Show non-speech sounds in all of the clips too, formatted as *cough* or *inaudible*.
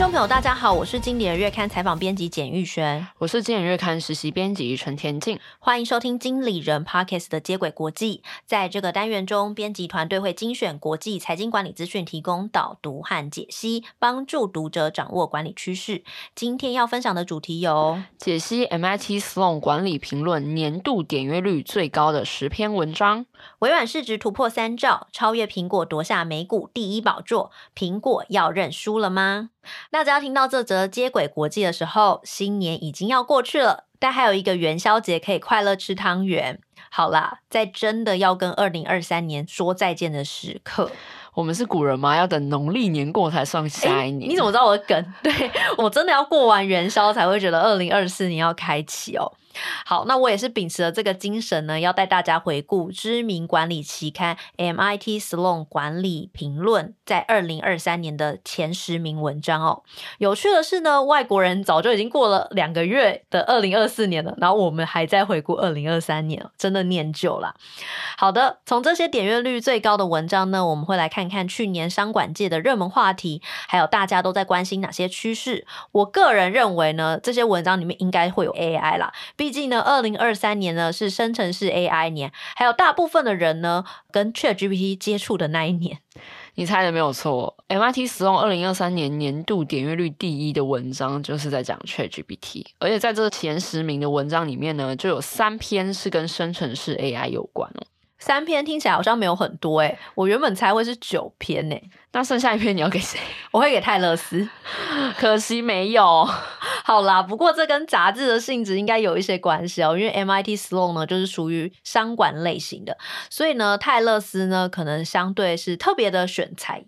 众朋友，大家好，我是经理人月刊采访编辑简玉璇，我是经理人月刊实习编辑陈田静，欢迎收听经理人 Podcast 的接轨国际。在这个单元中，编辑团队会精选国际财经管理资讯，提供导读和解析，帮助读者掌握管理趋势。今天要分享的主题有解析 MIT Sloan 管理评论年度点阅率最高的十篇文章，微软市值突破三兆，超越苹果夺下美股第一宝座，苹果要认输了吗？大家听到这则接轨国际的时候，新年已经要过去了，但还有一个元宵节可以快乐吃汤圆。好啦，在真的要跟二零二三年说再见的时刻，我们是古人吗？要等农历年过才算下一年。欸，你怎么知道我的梗？*laughs* 对，我真的要过完元宵才会觉得二零二四年要开启哦。好，那我也是秉持了这个精神呢，要带大家回顾知名管理期刊 MIT Sloan 管理评论在二零二三年的前十名文章哦。有趣的是呢，外国人早就已经过了两个月的二零二四年了，然后我们还在回顾二零二三年，真真的念旧啦。好的，从这些点阅率最高的文章呢，我们会来看看去年商管界的热门话题，还有大家都在关心哪些趋势。我个人认为呢，这些文章里面应该会有 AI 啦。毕竟呢，二零二三年呢是生成式 AI 年，还有大部分的人呢跟 ChatGPT 接触的那一年。你猜的没有错，MIT 使用二零二三年年度点阅率第一的文章就是在讲 ChatGPT，而且在这前十名的文章里面呢，就有三篇是跟生成式 AI 有关哦。三篇听起来好像没有很多诶，我原本猜会是九篇诶。那剩下一篇你要给谁？*laughs* 我会给泰勒斯，*laughs* 可惜没有。好啦，不过这跟杂志的性质应该有一些关系哦，因为 MIT Sloan 呢就是属于商管类型的，所以呢泰勒斯呢可能相对是特别的选材，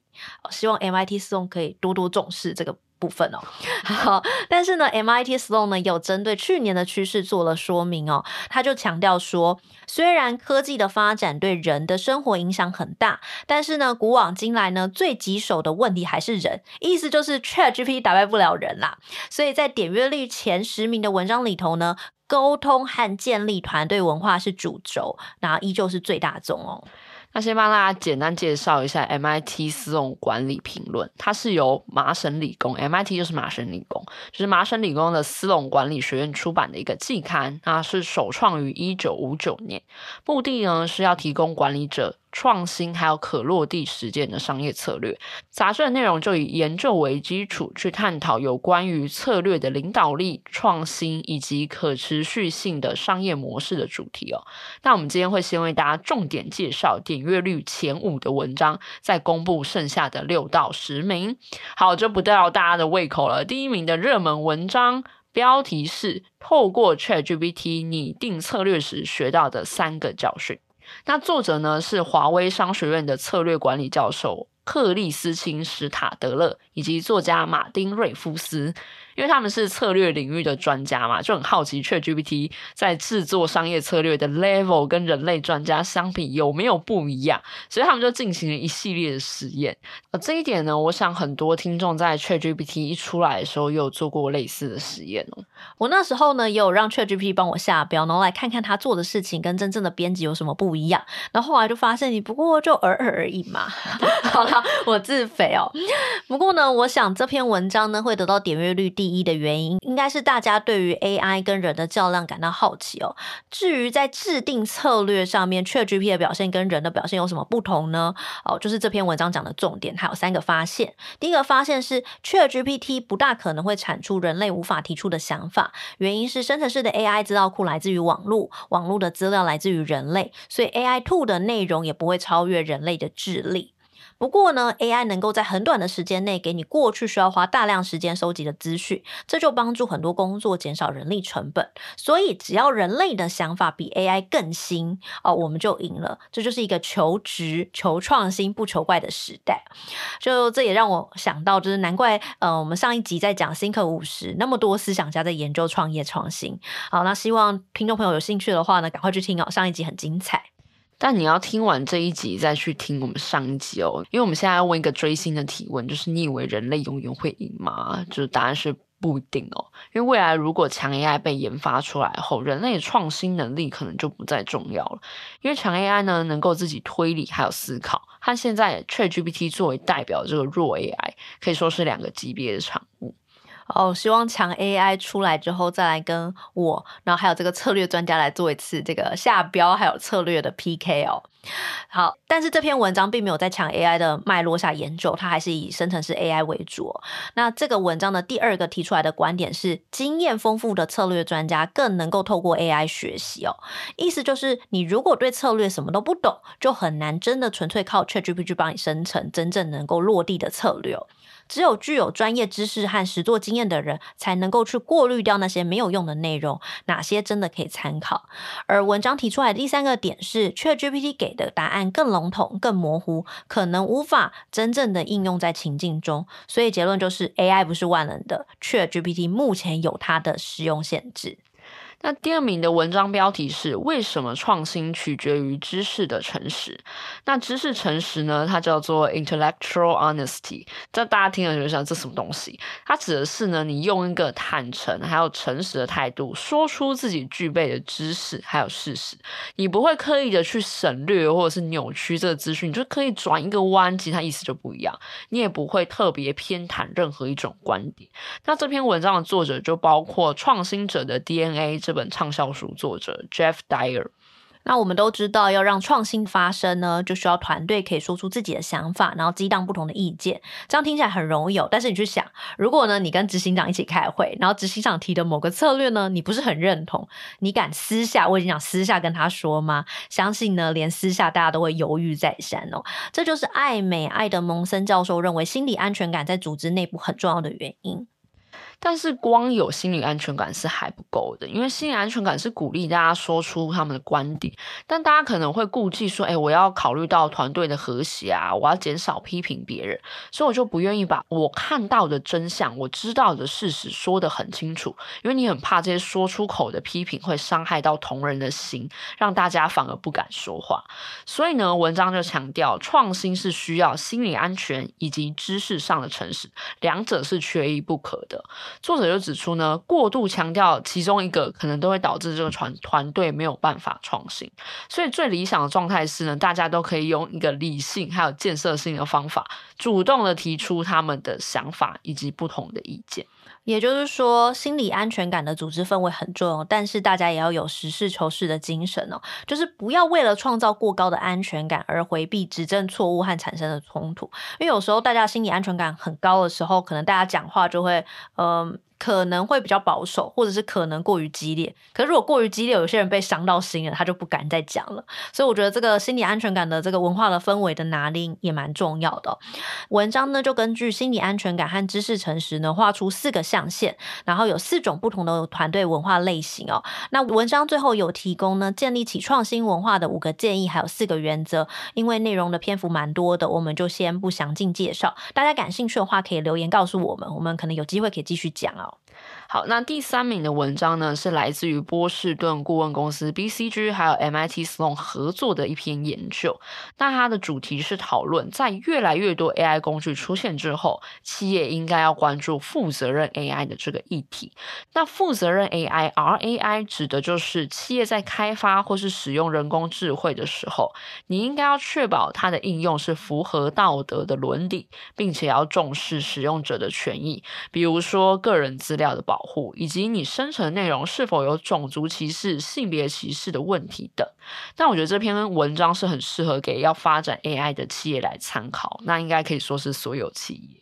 希望 MIT Sloan 可以多多重视这个。部分哦，*laughs* 好，但是呢，MIT Sloan 呢有针对去年的趋势做了说明哦，他就强调说，虽然科技的发展对人的生活影响很大，但是呢，古往今来呢，最棘手的问题还是人，意思就是 ChatGPT 打败不了人啦。所以在点阅率前十名的文章里头呢，沟通和建立团队文化是主轴，然后依旧是最大宗哦。那先帮大家简单介绍一下 MIT 斯隆管理评论，它是由麻省理工 MIT 就是麻省理工，就是麻省理工的斯隆管理学院出版的一个季刊，那是首创于一九五九年，目的呢是要提供管理者。创新还有可落地实践的商业策略，杂志的内容就以研究为基础，去探讨有关于策略的领导力、创新以及可持续性的商业模式的主题哦。那我们今天会先为大家重点介绍点阅率前五的文章，再公布剩下的六到十名。好，就不吊大家的胃口了。第一名的热门文章标题是“透过 ChatGPT 拟定策略时学到的三个教训”。那作者呢，是华威商学院的策略管理教授克里斯钦史塔德勒，以及作家马丁瑞夫斯。因为他们是策略领域的专家嘛，就很好奇 ChatGPT 在制作商业策略的 level 跟人类专家相比有没有不一样，所以他们就进行了一系列的实验。而这一点呢，我想很多听众在 ChatGPT 一出来的时候，也有做过类似的实验哦。我那时候呢，也有让 ChatGPT 帮我下标，然后来看看他做的事情跟真正的编辑有什么不一样。然后后来就发现，你不过就尔尔而已嘛。*laughs* 好了，我自肥哦。不过呢，我想这篇文章呢，会得到点阅率第一的原因，应该是大家对于 AI 跟人的较量感到好奇哦。至于在制定策略上面，ChatGPT 的表现跟人的表现有什么不同呢？哦，就是这篇文章讲的重点，还有三个发现。第一个发现是，ChatGPT 不大可能会产出人类无法提出的想法，原因是生成式的 AI 资料库来自于网络，网络的资料来自于人类，所以 AI Two 的内容也不会超越人类的智力。不过呢，AI 能够在很短的时间内给你过去需要花大量时间收集的资讯，这就帮助很多工作减少人力成本。所以，只要人类的想法比 AI 更新哦，我们就赢了。这就是一个求职、求创新、不求怪的时代。就这也让我想到，就是难怪呃，我们上一集在讲 Think 50，那么多思想家在研究创业创新。好，那希望听众朋友有兴趣的话呢，赶快去听哦，上一集很精彩。但你要听完这一集再去听我们上一集哦，因为我们现在要问一个追星的提问，就是你以为人类永远会赢吗？就是答案是不一定哦，因为未来如果强 AI 被研发出来后，人类的创新能力可能就不再重要了。因为强 AI 呢，能够自己推理还有思考，和现在 ChatGPT 作为代表这个弱 AI，可以说是两个级别的产物。哦，希望强 AI 出来之后，再来跟我，然后还有这个策略专家来做一次这个下标还有策略的 PK 哦。好，但是这篇文章并没有在强 AI 的脉络下研究，它还是以生成式 AI 为主。那这个文章的第二个提出来的观点是，经验丰富的策略专家更能够透过 AI 学习哦。意思就是，你如果对策略什么都不懂，就很难真的纯粹靠 ChatGPT 帮你生成真正能够落地的策略。只有具有专业知识和实作经验的人，才能够去过滤掉那些没有用的内容，哪些真的可以参考。而文章提出来的第三个点是，ChatGPT 给的答案更笼统、更模糊，可能无法真正的应用在情境中。所以结论就是，AI 不是万能的，ChatGPT 目前有它的使用限制。那第二名的文章标题是为什么创新取决于知识的诚实？那知识诚实呢？它叫做 intellectual honesty。这大家听了就想，这什么东西？它指的是呢，你用一个坦诚还有诚实的态度，说出自己具备的知识还有事实。你不会刻意的去省略或者是扭曲这个资讯，你就可以转一个弯，其实它意思就不一样。你也不会特别偏袒任何一种观点。那这篇文章的作者就包括《创新者的 DNA》这本畅销书作者 Jeff Dyer。那我们都知道，要让创新发生呢，就需要团队可以说出自己的想法，然后激荡不同的意见。这样听起来很容易哦，但是你去想，如果呢，你跟执行长一起开会，然后执行长提的某个策略呢，你不是很认同，你敢私下，我已经讲私下跟他说吗？相信呢，连私下大家都会犹豫再三哦。这就是艾美·艾德蒙森教授认为心理安全感在组织内部很重要的原因。但是光有心理安全感是还不够的，因为心理安全感是鼓励大家说出他们的观点，但大家可能会顾忌说，哎，我要考虑到团队的和谐啊，我要减少批评别人，所以我就不愿意把我看到的真相、我知道的事实说得很清楚，因为你很怕这些说出口的批评会伤害到同仁的心，让大家反而不敢说话。所以呢，文章就强调，创新是需要心理安全以及知识上的诚实，两者是缺一不可的。作者就指出呢，过度强调其中一个，可能都会导致这个团团队没有办法创新。所以最理想的状态是呢，大家都可以用一个理性还有建设性的方法，主动的提出他们的想法以及不同的意见。也就是说，心理安全感的组织氛围很重要，但是大家也要有实事求是的精神哦，就是不要为了创造过高的安全感而回避指正错误和产生的冲突。因为有时候大家心理安全感很高的时候，可能大家讲话就会，嗯、可能会比较保守，或者是可能过于激烈。可是如果过于激烈，有些人被伤到心了，他就不敢再讲了。所以我觉得这个心理安全感的这个文化的氛围的拿捏也蛮重要的。文章呢就根据心理安全感和知识诚实呢画出四个象限，然后有四种不同的团队文化类型哦。那文章最后有提供呢建立起创新文化的五个建议，还有四个原则。因为内容的篇幅蛮多的，我们就先不详尽介绍。大家感兴趣的话，可以留言告诉我们，我们可能有机会可以继续讲哦。好，那第三名的文章呢，是来自于波士顿顾问公司 BCG 还有 MIT Sloan 合作的一篇研究。那它的主题是讨论，在越来越多 AI 工具出现之后，企业应该要关注负责任 AI 的这个议题。那负责任 AI，RAI 指的就是企业在开发或是使用人工智慧的时候，你应该要确保它的应用是符合道德的伦理，并且要重视使用者的权益，比如说个人资料的保护，以及你生成内容是否有种族歧视、性别歧视的问题等。但我觉得这篇文章是很适合给要发展 AI 的企业来参考，那应该可以说是所有企业。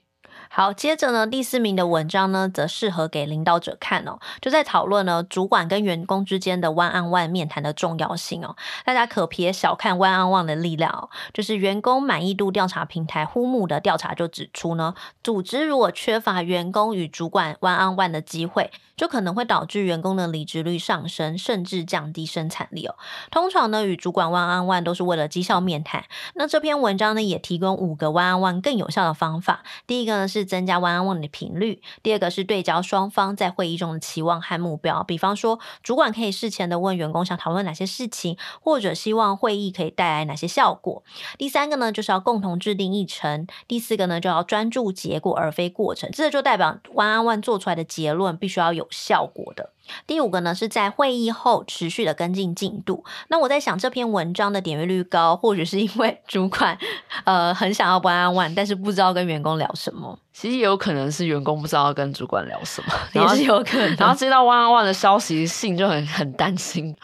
好，接着呢，第四名的文章呢，则适合给领导者看哦，就在讨论呢，主管跟员工之间的 one-on-one 面谈的重要性哦。大家可别小看 one-on-one 的力量哦，就是员工满意度调查平台 Humu 的调查就指出呢，组织如果缺乏员工与主管 one-on-one 的机会，就可能会导致员工的离职率上升，甚至降低生产力哦。通常呢，与主管 one-on-one 都是为了绩效面谈。那这篇文章呢，也提供五个 one-on-one 更有效的方法。第一个呢是。是增加 one-on-one 的频率，第二个是对焦双方在会议中的期望和目标。比方说，主管可以事前的问员工想讨论哪些事情，或者希望会议可以带来哪些效果。第三个呢，就是要共同制定议程。第四个呢，就要专注结果而非过程。这就代表 one-on-one 做出来的结论必须要有效果的。第五个呢，是在会议后持续的跟进进度。那我在想，这篇文章的点阅率高，或许是因为 *laughs* 主管呃很想要 one on one，但是不知道跟员工聊什么。其实也有可能是员工不知道要跟主管聊什么，也是有可能。然后接到 one on one 的消息信就很很担心。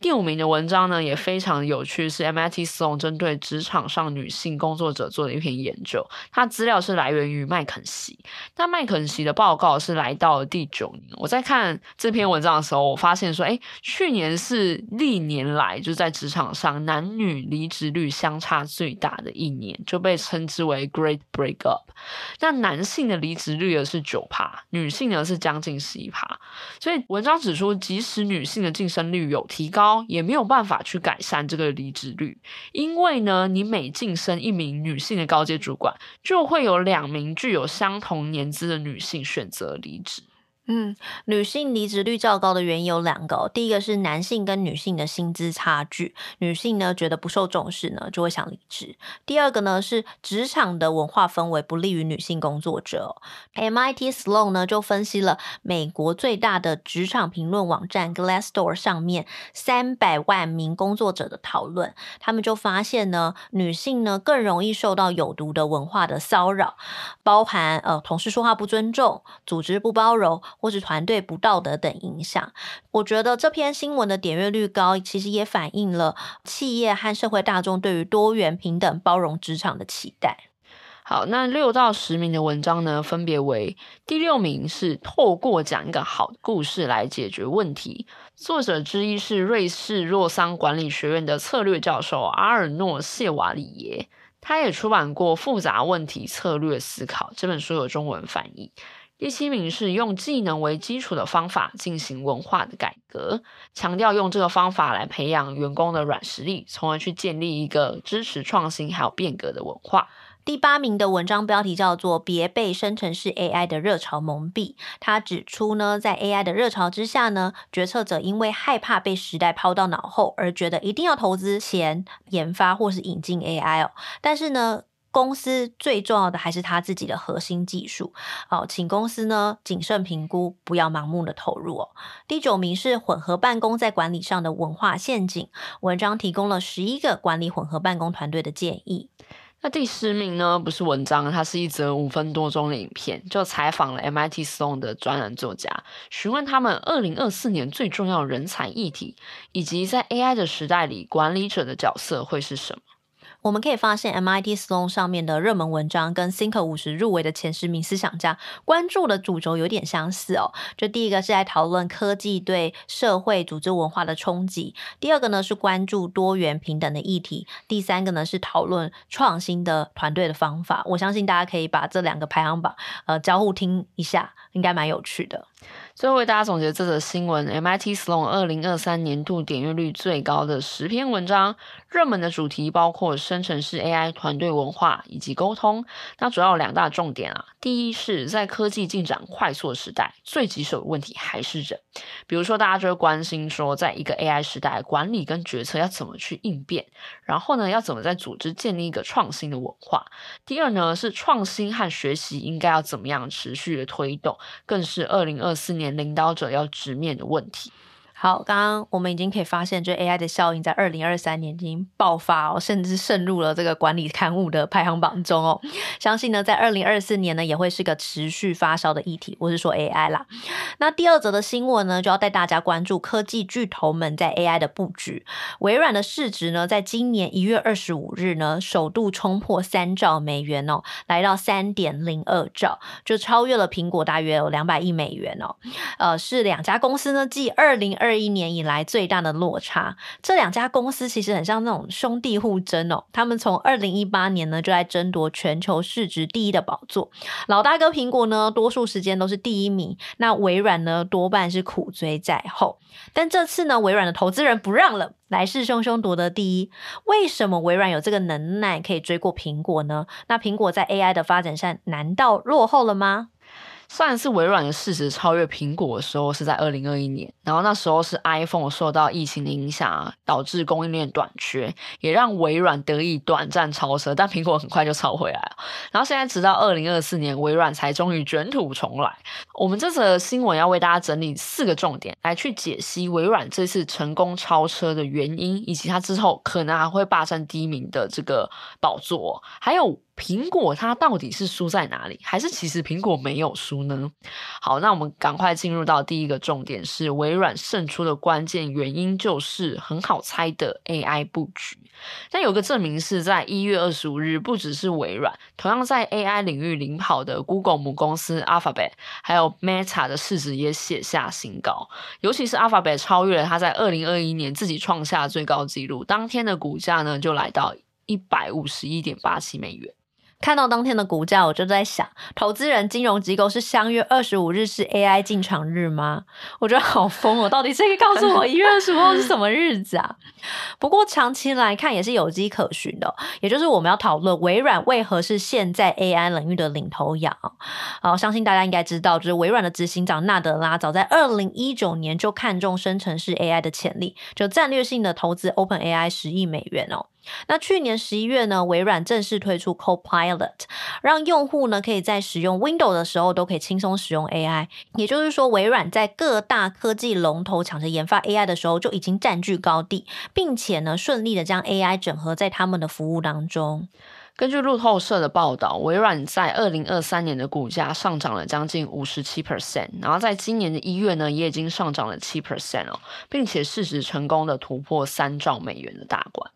第五名的文章呢，也非常有趣，是 MIT Sloan 针对职场上女性工作者做的一篇研究。它资料是来源于麦肯锡，那麦肯锡的报告是来到了第九年。我在看这篇文章的时候，我发现说，哎，去年是历年来就在职场上男女离职率相差最大的一年，就被称之为 Great Breakup。那男性的离职率呢是九趴，女性呢是将近十一趴。所以文章指出，即使女性的晋升率有提高，也没有办法去改善这个离职率，因为呢，你每晋升一名女性的高阶主管，就会有两名具有相同年资的女性选择离职。嗯，女性离职率较高的原因有两个，第一个是男性跟女性的薪资差距，女性呢觉得不受重视呢，就会想离职。第二个呢是职场的文化氛围不利于女性工作者。MIT Sloan 呢就分析了美国最大的职场评论网站 Glassdoor 上面三百万名工作者的讨论，他们就发现呢，女性呢更容易受到有毒的文化的骚扰，包含呃同事说话不尊重、组织不包容。或是团队不道德等影响，我觉得这篇新闻的点阅率高，其实也反映了企业和社会大众对于多元、平等、包容职场的期待。好，那六到十名的文章呢，分别为第六名是透过讲一个好故事来解决问题，作者之一是瑞士洛桑管理学院的策略教授阿尔诺谢瓦里耶，他也出版过《复杂问题策略思考》这本书，有中文翻译。第七名是用技能为基础的方法进行文化的改革，强调用这个方法来培养员工的软实力，从而去建立一个支持创新还有变革的文化。第八名的文章标题叫做“别被生成式 AI 的热潮蒙蔽”。他指出呢，在 AI 的热潮之下呢，决策者因为害怕被时代抛到脑后，而觉得一定要投资钱研发或是引进 AI 哦。但是呢，公司最重要的还是他自己的核心技术哦，请公司呢谨慎评估，不要盲目的投入哦。第九名是混合办公在管理上的文化陷阱，文章提供了十一个管理混合办公团队的建议。那第十名呢，不是文章，它是一则五分多钟的影片，就采访了 MIT Sloan 的专栏作家，询问他们二零二四年最重要人才议题，以及在 AI 的时代里，管理者的角色会是什么。我们可以发现，MIT Sloan 上面的热门文章跟 Thinker 五十入围的前十名思想家关注的主轴有点相似哦。就第一个是在讨论科技对社会组织文化的冲击，第二个呢是关注多元平等的议题，第三个呢是讨论创新的团队的方法。我相信大家可以把这两个排行榜呃交互听一下，应该蛮有趣的。最后为大家总结这则新闻：MIT Sloan 二零二三年度点阅率最高的十篇文章，热门的主题包括生成式 AI 团队文化以及沟通。那主要有两大重点啊，第一是在科技进展快速的时代，最棘手的问题还是人。比如说，大家就会关心说，在一个 AI 时代，管理跟决策要怎么去应变，然后呢，要怎么在组织建立一个创新的文化。第二呢，是创新和学习应该要怎么样持续的推动，更是二零二四年。领导者要直面的问题。好，刚刚我们已经可以发现，这 AI 的效应在二零二三年已经爆发哦，甚至渗入了这个管理刊物的排行榜中哦。相信呢，在二零二四年呢，也会是个持续发烧的议题。我是说 AI 啦。那第二则的新闻呢，就要带大家关注科技巨头们在 AI 的布局。微软的市值呢，在今年一月二十五日呢，首度冲破三兆美元哦，来到三点零二兆，就超越了苹果大约有两百亿美元哦。呃，是两家公司呢，继二零二二一年以来最大的落差。这两家公司其实很像那种兄弟互争哦，他们从二零一八年呢就在争夺全球市值第一的宝座。老大哥苹果呢，多数时间都是第一名，那微软呢多半是苦追在后。但这次呢，微软的投资人不让了，来势汹汹夺得第一。为什么微软有这个能耐可以追过苹果呢？那苹果在 AI 的发展上难道落后了吗？上一次微软的市值超越苹果的时候是在二零二一年，然后那时候是 iPhone 受到疫情的影响，导致供应链短缺，也让微软得以短暂超车，但苹果很快就超回来了。然后现在直到二零二四年，微软才终于卷土重来。我们这则新闻要为大家整理四个重点，来去解析微软这次成功超车的原因，以及它之后可能还会霸占第一名的这个宝座，还有。苹果它到底是输在哪里？还是其实苹果没有输呢？好，那我们赶快进入到第一个重点，是微软胜出的关键原因就是很好猜的 AI 布局。但有个证明是在一月二十五日，不只是微软，同样在 AI 领域领跑的 Google 母公司 Alphabet，还有 Meta 的市值也写下新高，尤其是 Alphabet 超越了它在二零二一年自己创下最高纪录，当天的股价呢就来到一百五十一点八七美元。看到当天的股价，我就在想，投资人金融机构是相约二十五日是 AI 进场日吗？我觉得好疯哦！到底谁告诉我一月二十五号是什么日子啊？*laughs* 不过长期来看也是有迹可循的，也就是我们要讨论微软为何是现在 AI 领域的领头羊。好，相信大家应该知道，就是微软的执行长纳德拉早在二零一九年就看中生成式 AI 的潜力，就战略性的投资 OpenAI 十亿美元哦。那去年十一月呢，微软正式推出 Copilot，让用户呢可以在使用 Windows 的时候都可以轻松使用 AI。也就是说，微软在各大科技龙头抢着研发 AI 的时候就已经占据高地，并且呢顺利的将 AI 整合在他们的服务当中。根据路透社的报道，微软在二零二三年的股价上涨了将近五十七 percent，然后在今年的一月呢，也已经上涨了七 percent 哦，并且市值成功的突破三兆美元的大关。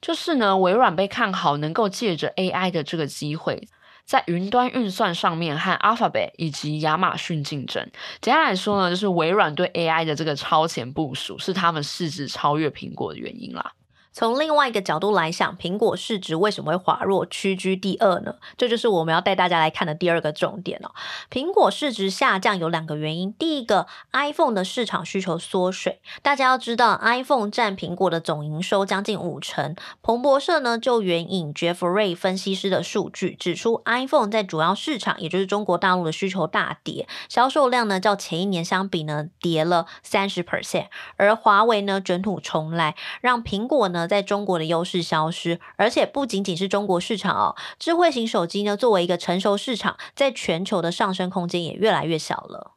就是呢，微软被看好能够借着 AI 的这个机会，在云端运算上面和 Alphabet 以及亚马逊竞争。简单来说呢，就是微软对 AI 的这个超前部署，是他们市值超越苹果的原因啦。从另外一个角度来想，苹果市值为什么会滑落，屈居第二呢？这就是我们要带大家来看的第二个重点哦。苹果市值下降有两个原因，第一个，iPhone 的市场需求缩水。大家要知道，iPhone 占苹果的总营收将近五成。彭博社呢就援引 Jeff Ray 分析师的数据，指出 iPhone 在主要市场，也就是中国大陆的需求大跌，销售量呢较前一年相比呢跌了三十 percent，而华为呢卷土重来，让苹果呢。在中国的优势消失，而且不仅仅是中国市场哦，智慧型手机呢，作为一个成熟市场，在全球的上升空间也越来越小了。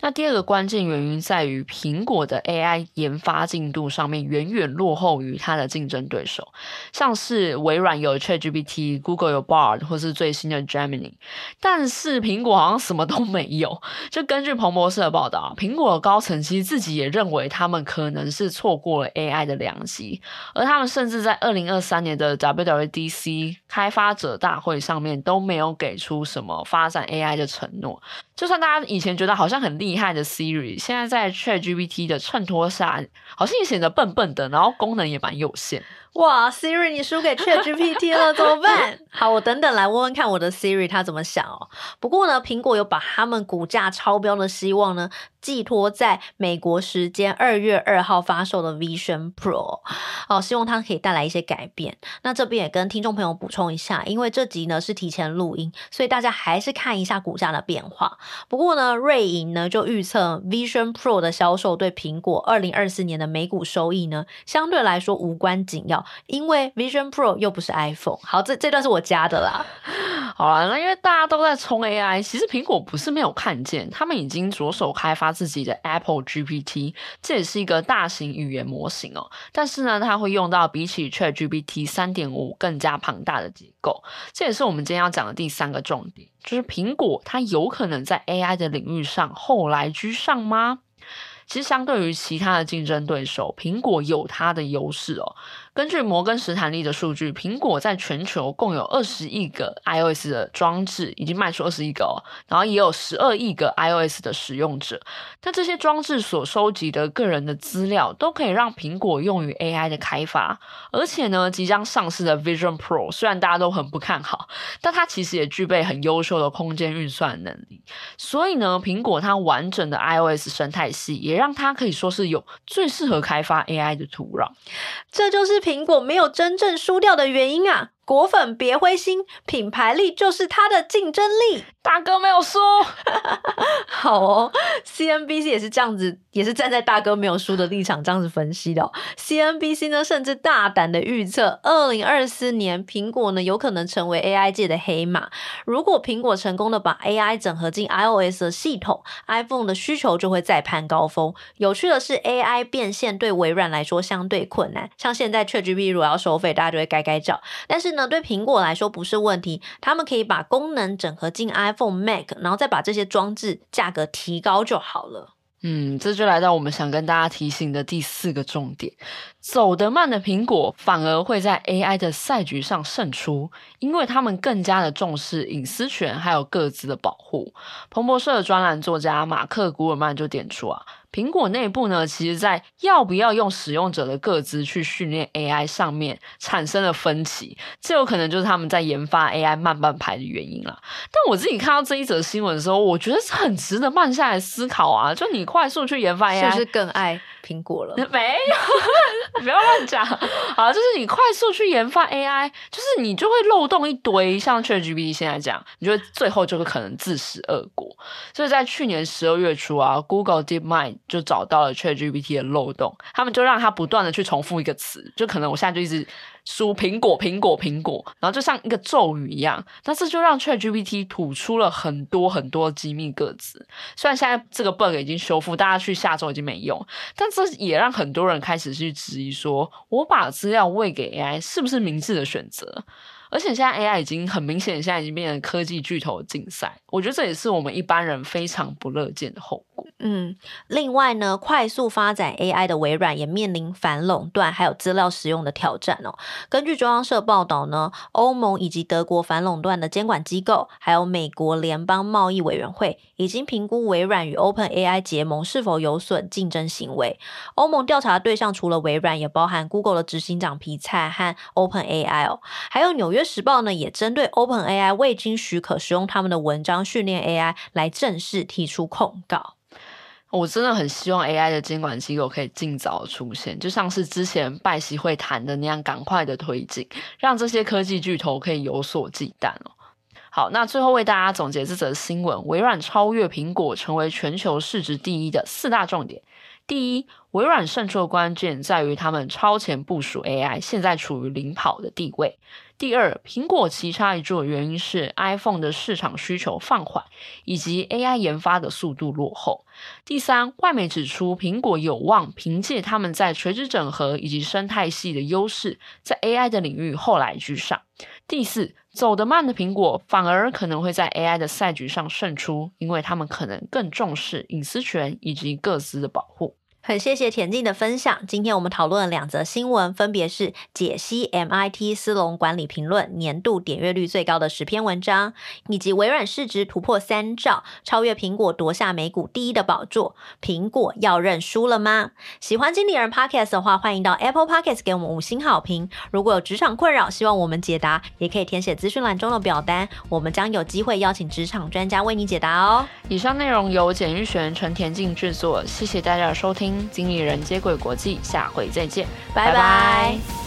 那第二个关键原因在于，苹果的 AI 研发进度上面远远落后于它的竞争对手，像是微软有 ChatGPT，Google 有 Bard，或是最新的 Gemini，但是苹果好像什么都没有。就根据彭博社的报道，苹果的高层其实自己也认为他们可能是错过了 AI 的良机，而他们甚至在二零二三年的 WWDC 开发者大会上面都没有给出什么发展 AI 的承诺。就算大家以前觉得好像很厉害的 Siri，现在在 ChatGPT 的衬托下，好像也显得笨笨的，然后功能也蛮有限。哇，Siri，你输给 ChatGPT 了，*laughs* 怎么办？好，我等等来问问看我的 Siri 他怎么想哦。不过呢，苹果有把他们股价超标的希望呢，寄托在美国时间二月二号发售的 Vision Pro，哦，希望它可以带来一些改变。那这边也跟听众朋友补充一下，因为这集呢是提前录音，所以大家还是看一下股价的变化。不过呢，瑞银呢就预测 Vision Pro 的销售对苹果二零二四年的每股收益呢，相对来说无关紧要，因为 Vision Pro 又不是 iPhone。好，这这段是我加的啦。*laughs* 好啦，那因为大家都在冲 AI，其实苹果不是没有看见，他们已经着手开发自己的 Apple GPT，这也是一个大型语言模型哦。但是呢，它会用到比起 ChatGPT 三点五更加庞大的结构，这也是我们今天要讲的第三个重点，就是苹果它有可能在 AI 的领域上后来居上吗？其实相对于其他的竞争对手，苹果有它的优势哦。根据摩根士坦利的数据，苹果在全球共有二十亿个 iOS 的装置，已经卖出二十亿个哦，然后也有十二亿个 iOS 的使用者。但这些装置所收集的个人的资料，都可以让苹果用于 AI 的开发。而且呢，即将上市的 Vision Pro，虽然大家都很不看好，但它其实也具备很优秀的空间运算能力。所以呢，苹果它完整的 iOS 生态系，也让它可以说是有最适合开发 AI 的土壤。这就是。苹果没有真正输掉的原因啊！果粉别灰心，品牌力就是它的竞争力。大哥没有输，*laughs* 好哦。CNBC 也是这样子，也是站在大哥没有输的立场这样子分析的哦。CNBC 呢，甚至大胆的预测，二零二四年苹果呢有可能成为 AI 界的黑马。如果苹果成功的把 AI 整合进 iOS 的系统，iPhone 的需求就会再攀高峰。有趣的是，AI 变现对微软来说相对困难，像现在 ChatGPT 如果要收费，大家就会改改叫。但是呢，对苹果来说不是问题，他们可以把功能整合进 iPhone、Mac，然后再把这些装置价格提高就好了。嗯，这就来到我们想跟大家提醒的第四个重点：走得慢的苹果反而会在 AI 的赛局上胜出，因为他们更加的重视隐私权还有各自的保护。彭博社的专栏作家马克·古尔曼就点出啊。苹果内部呢，其实在要不要用使用者的个资去训练 AI 上面产生了分歧，这有可能就是他们在研发 AI 慢半拍的原因啦。但我自己看到这一则新闻的时候，我觉得是很值得慢下来思考啊。就你快速去研发 AI，是不是更爱苹果了？*laughs* 没有，*laughs* 不要乱讲。好，就是你快速去研发 AI，就是你就会漏洞一堆，像 ChatGPT 现在这样，你就会最后就会可能自食恶果。所以在去年十二月初啊，Google DeepMind 就找到了 ChatGPT 的漏洞，他们就让它不断的去重复一个词，就可能我现在就一直输苹果苹果苹果，然后就像一个咒语一样，但是就让 ChatGPT 吐出了很多很多机密个子。虽然现在这个 bug 已经修复，大家去下周已经没用，但这也让很多人开始去质疑说，我把资料喂给 AI 是不是明智的选择？而且现在 AI 已经很明显，现在已经变成科技巨头的竞赛。我觉得这也是我们一般人非常不乐见的后果。嗯，另外呢，快速发展 AI 的微软也面临反垄断还有资料使用的挑战哦。根据中央社报道呢，欧盟以及德国反垄断的监管机构，还有美国联邦贸易委员会，已经评估微软与 OpenAI 结盟是否有损竞争行为。欧盟调查对象除了微软，也包含 Google 的执行长皮蔡和 OpenAI 哦，还有纽约约时报呢，也针对 OpenAI 未经许可使用他们的文章训练 AI 来正式提出控告。我真的很希望 AI 的监管机构可以尽早出现，就像是之前拜习会谈的那样，赶快的推进，让这些科技巨头可以有所忌惮哦。好，那最后为大家总结这则新闻：微软超越苹果，成为全球市值第一的四大重点。第一，微软胜出的关键在于他们超前部署 AI，现在处于领跑的地位。第二，苹果棋差一注的原因是 iPhone 的市场需求放缓，以及 AI 研发的速度落后。第三，外媒指出，苹果有望凭借他们在垂直整合以及生态系的优势，在 AI 的领域后来居上。第四，走得慢的苹果反而可能会在 AI 的赛局上胜出，因为他们可能更重视隐私权以及各自的保护。很谢谢田静的分享。今天我们讨论了两则新闻，分别是解析 MIT 斯隆管理评论年度点阅率最高的十篇文章，以及微软市值突破三兆，超越苹果夺下美股第一的宝座。苹果要认输了吗？喜欢经理人 Podcast 的话，欢迎到 Apple Podcast 给我们五星好评。如果有职场困扰，希望我们解答，也可以填写资讯栏中的表单，我们将有机会邀请职场专家为你解答哦。以上内容由简玉璇、陈田静制作，谢谢大家的收听。经理人接轨国际，下回再见，拜拜。